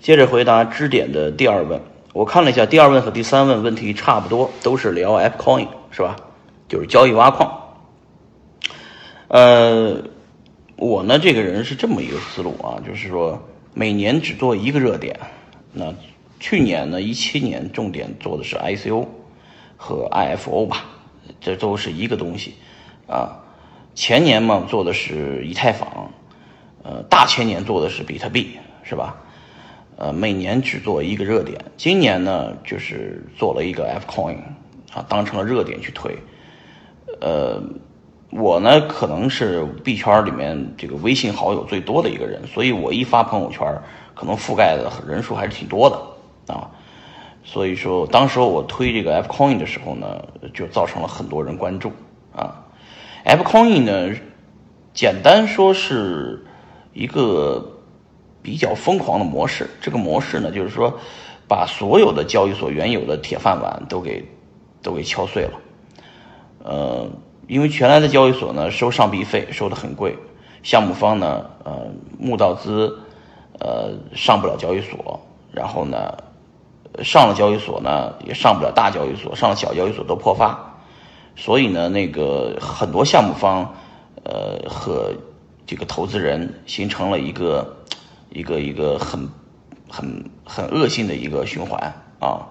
接着回答支点的第二问，我看了一下，第二问和第三问问题差不多，都是聊 AppCoin 是吧？就是交易挖矿。呃，我呢这个人是这么一个思路啊，就是说每年只做一个热点。那去年呢，一七年重点做的是 ICO 和 IFO 吧，这都是一个东西啊。前年嘛做的是以太坊，呃，大前年做的是比特币，是吧？呃，每年只做一个热点。今年呢，就是做了一个 F Coin，啊，当成了热点去推。呃，我呢可能是币圈里面这个微信好友最多的一个人，所以我一发朋友圈，可能覆盖的人数还是挺多的啊。所以说，当时我推这个 F Coin 的时候呢，就造成了很多人关注啊。F Coin 呢，简单说是一个比较疯狂的模式。这个模式呢，就是说把所有的交易所原有的铁饭碗都给都给敲碎了。呃，因为原来的交易所呢收上币费收的很贵，项目方呢呃募到资呃上不了交易所，然后呢上了交易所呢也上不了大交易所，上了小交易所都破发。所以呢，那个很多项目方，呃，和这个投资人形成了一个一个一个很很很恶性的一个循环啊。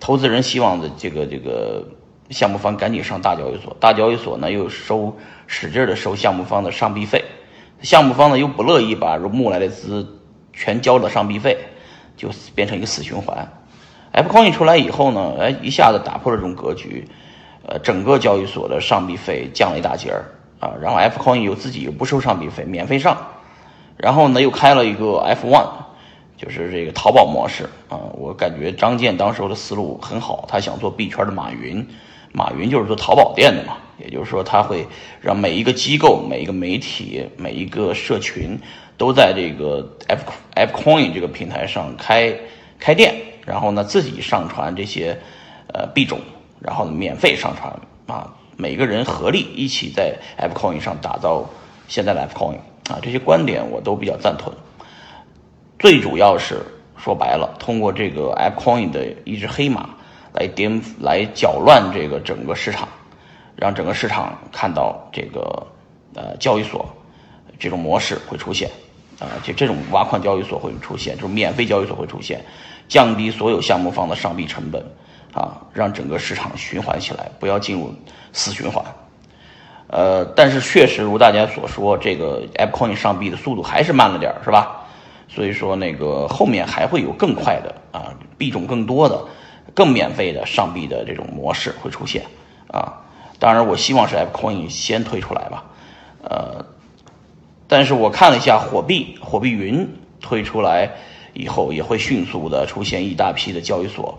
投资人希望的这个这个项目方赶紧上大交易所，大交易所呢又收使劲的收项目方的上币费，项目方呢又不乐意把募来的资全交了上币费，就变成一个死循环。F Coin 出来以后呢，哎，一下子打破了这种格局。呃，整个交易所的上币费降了一大截儿啊，然后 F Coin 又自己又不收上币费，免费上，然后呢又开了一个 F One，就是这个淘宝模式啊。我感觉张健当时候的思路很好，他想做币圈的马云，马云就是做淘宝店的嘛，也就是说他会让每一个机构、每一个媒体、每一个社群都在这个 F F Coin 这个平台上开开店，然后呢自己上传这些呃币种。然后免费上传啊，每个人合力一起在 F Coin 上打造现在的 F Coin 啊，这些观点我都比较赞同。最主要是说白了，通过这个 AppCoin 的一只黑马来颠来搅乱这个整个市场，让整个市场看到这个呃交易所这种模式会出现啊，就这种挖矿交易所会出现，就是免费交易所会出现，降低所有项目方的上币成本。啊，让整个市场循环起来，不要进入死循环。呃，但是确实如大家所说，这个 App Coin 上币的速度还是慢了点儿，是吧？所以说那个后面还会有更快的啊，币种更多的、更免费的上币的这种模式会出现啊。当然，我希望是 App Coin 先推出来吧。呃，但是我看了一下火币，火币云推出来以后，也会迅速的出现一大批的交易所。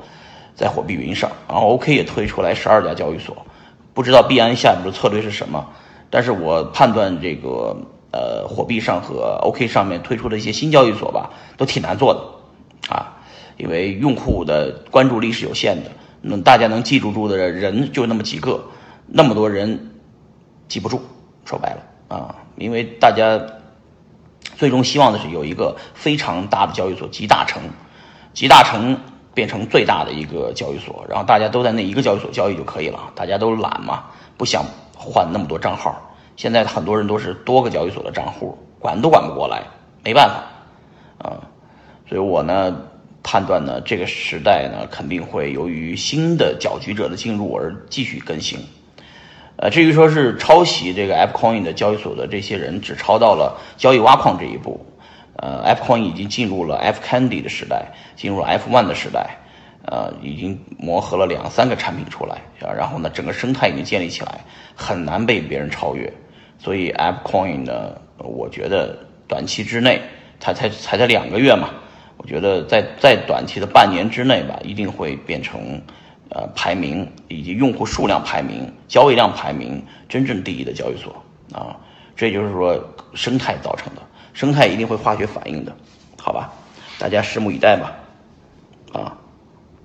在火币云上，然后 OK 也推出来十二家交易所，不知道币安下一步的策略是什么，但是我判断这个呃火币上和 OK 上面推出的一些新交易所吧，都挺难做的，啊，因为用户的关注力是有限的，那大家能记住住的人就那么几个，那么多人记不住，说白了啊，因为大家最终希望的是有一个非常大的交易所集大成，集大成。变成最大的一个交易所，然后大家都在那一个交易所交易就可以了。大家都懒嘛，不想换那么多账号。现在很多人都是多个交易所的账户，管都管不过来，没办法啊。所以我呢判断呢，这个时代呢肯定会由于新的搅局者的进入而继续更新。呃，至于说是抄袭这个 App Coin 的交易所的这些人，只抄到了交易挖矿这一步。呃，F Coin 已经进入了 F Candy 的时代，进入了 F One 的时代，呃，已经磨合了两三个产品出来，啊，然后呢，整个生态已经建立起来，很难被别人超越。所以 F Coin 呢，我觉得短期之内，才才才才两个月嘛，我觉得在在短期的半年之内吧，一定会变成呃排名以及用户数量排名、交易量排名真正第一的交易所啊，这就是说生态造成的。生态一定会化学反应的，好吧？大家拭目以待吧，啊。